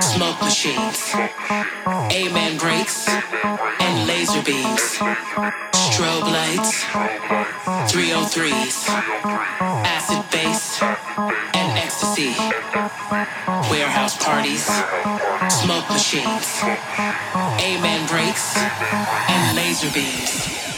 smoke machines, amen breaks, and laser beams, strobe lights, 303s, acid base, and ecstasy, warehouse parties, smoke machines, amen breaks, and laser beams.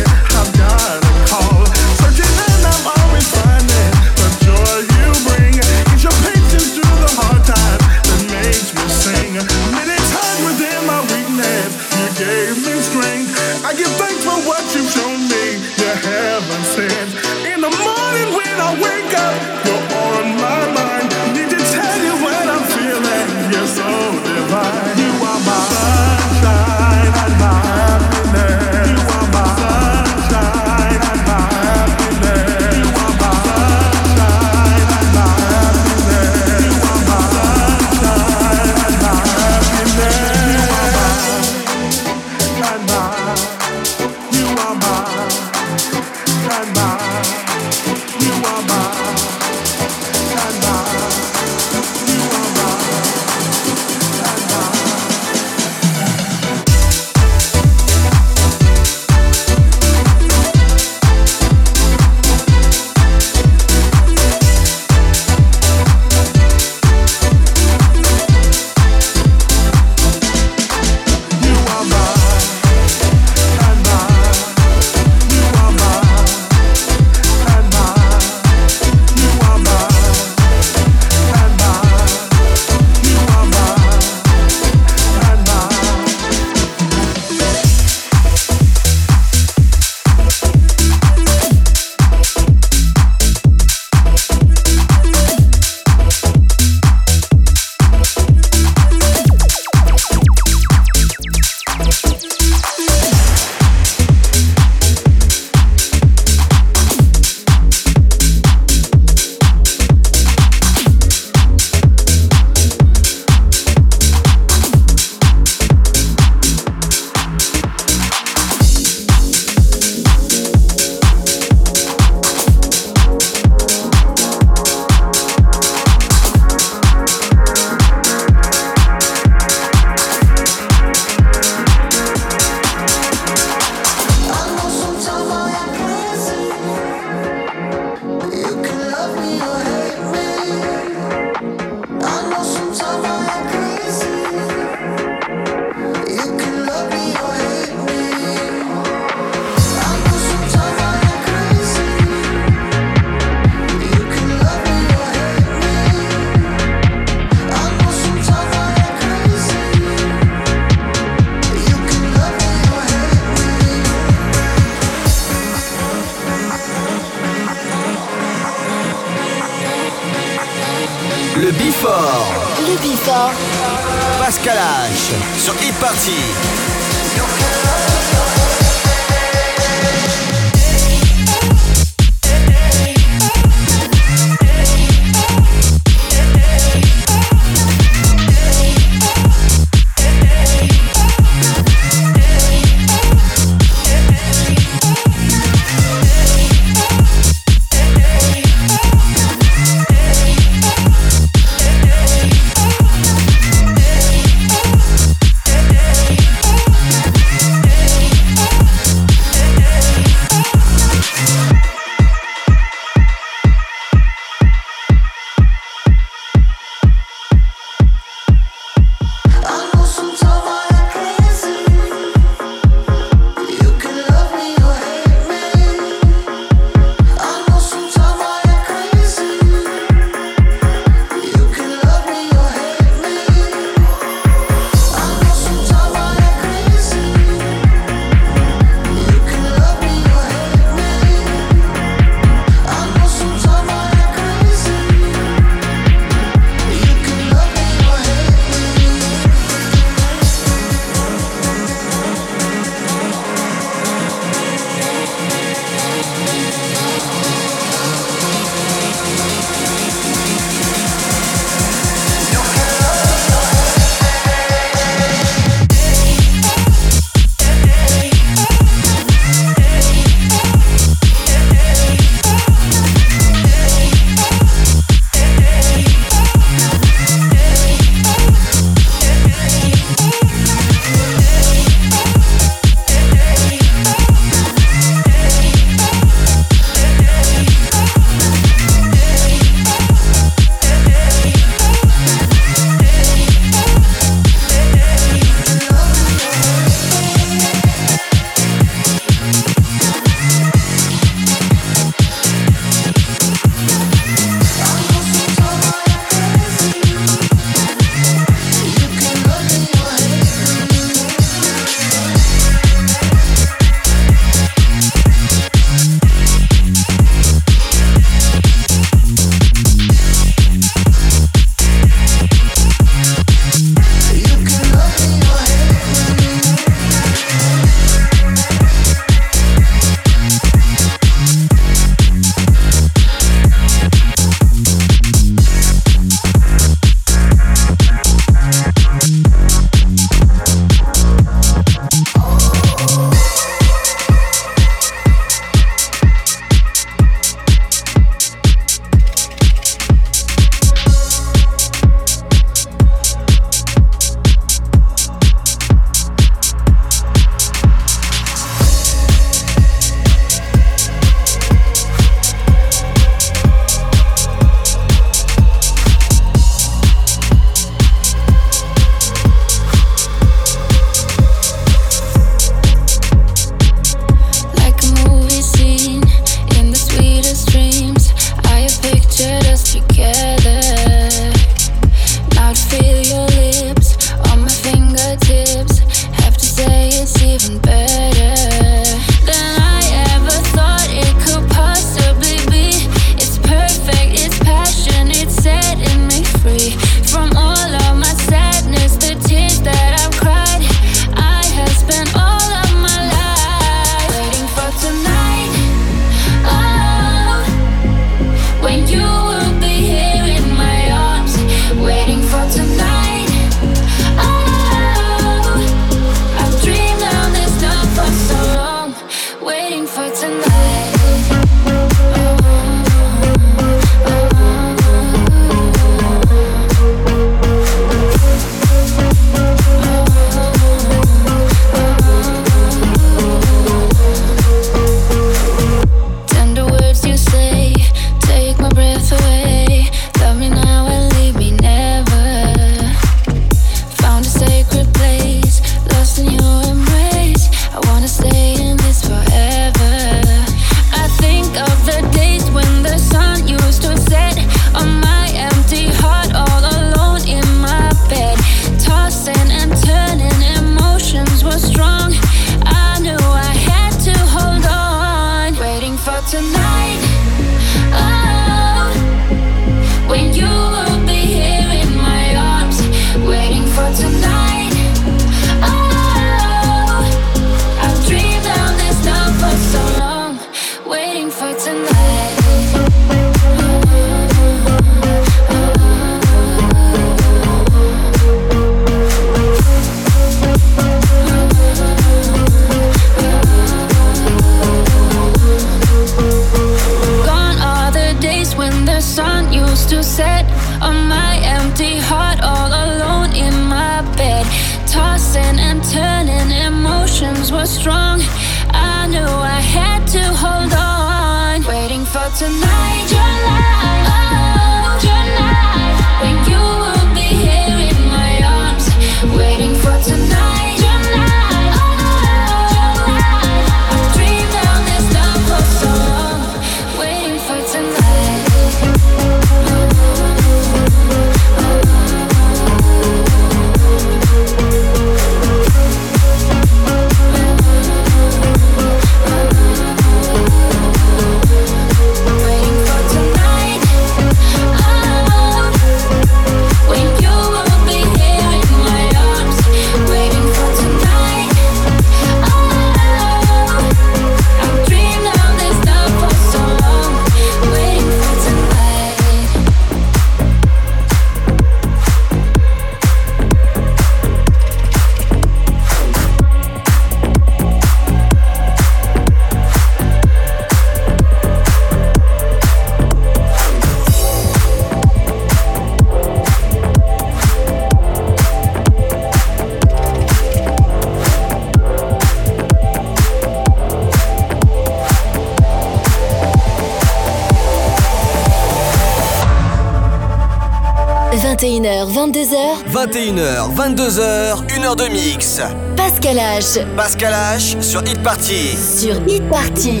22h, 21h, 22h, 1h de mix. Pascal H. Pascal H sur Hit Party. Sur Hit Party.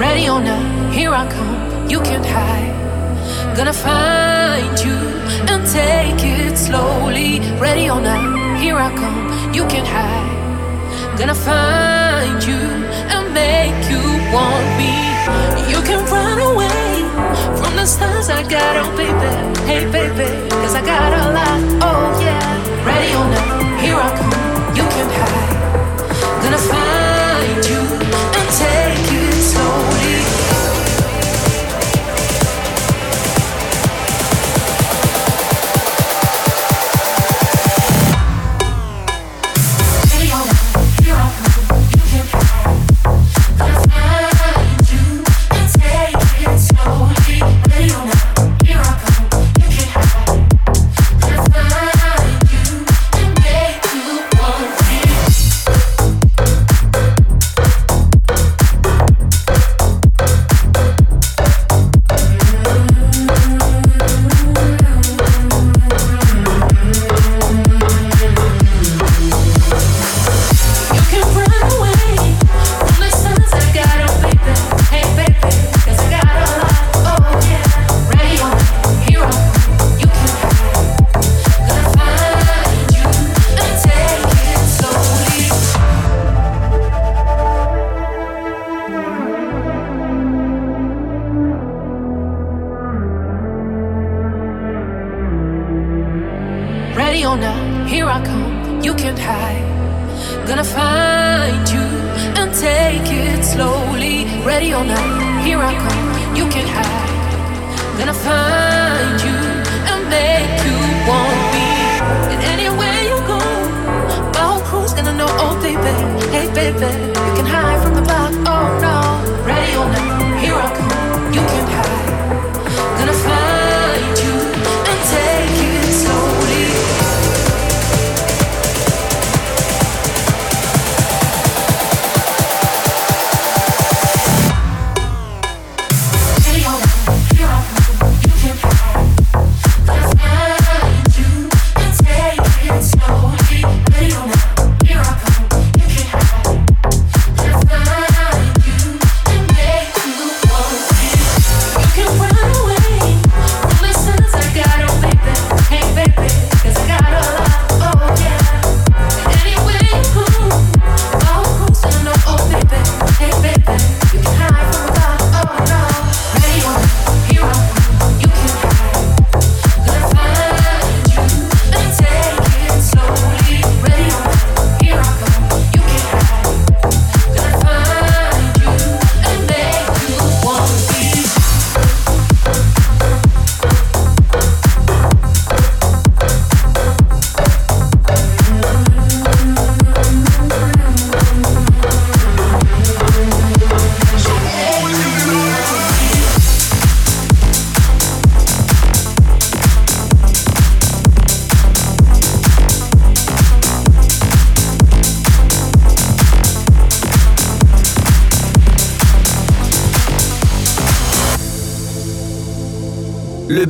Ready or not, here I come, you can't hide. Gonna find you and take it slowly. Ready or not, here I come, you can't hide. Gonna find you and make you want me. You can run away. on the stars, I got oh baby, hey baby, cause I got a lot, oh yeah. Ready or not, here I come, you can hide.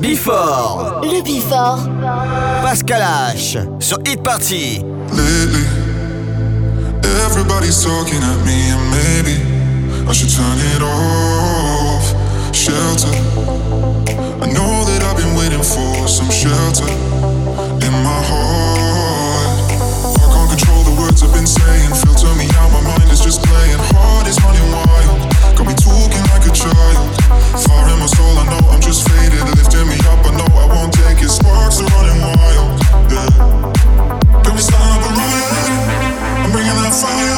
Before. Le Before. Pascal H. Sur Hit Party. Lately, everybody's talking at me, and maybe I should turn it off. Shelter. I know that I've been waiting for some shelter in my heart. I can't control the words I've been saying. Filter me out, my mind is just playing. Heart is running wild. I'm just faded. Lifting me up, I know I won't take it. Sparks are running wild. Yeah. Got me starting up a riot. I'm bringing fire.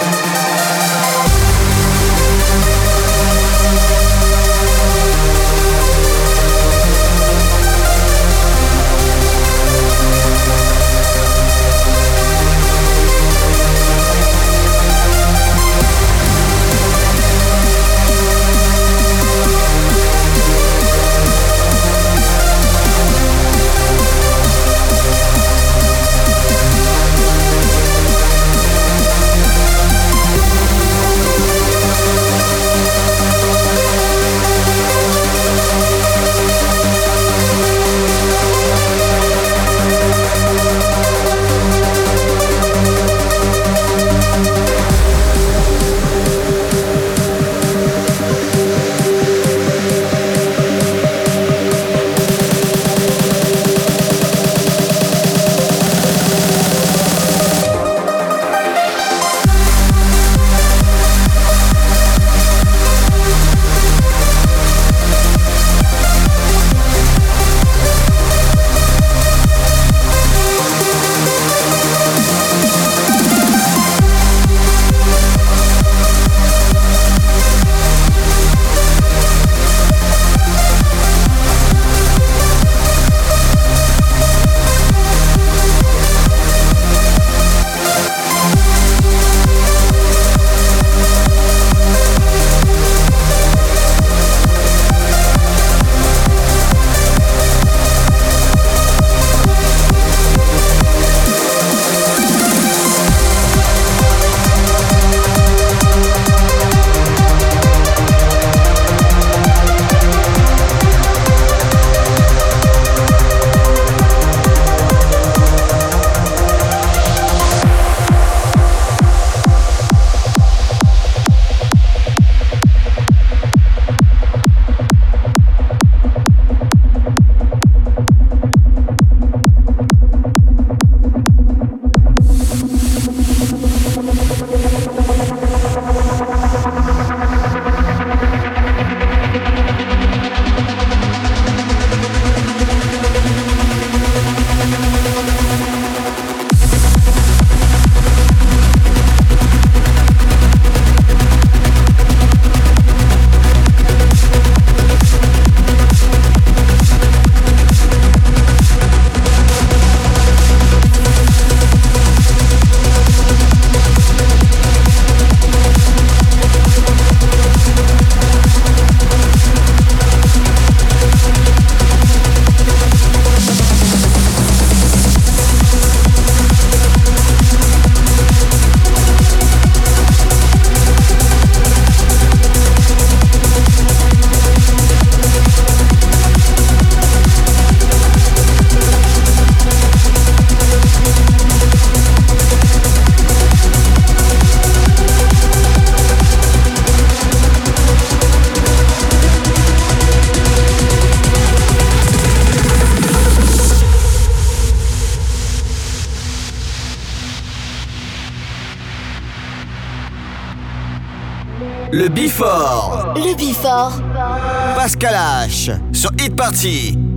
Sur Hit Party.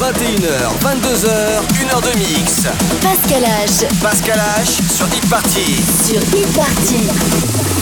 21h, 22h, 1h de mix. Pascal H. Pascal H sur Hit Party. Sur Hit Party.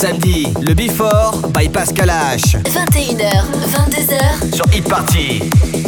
Samedi, le Before by Pascal H. 21h, 22h sur Hit Party.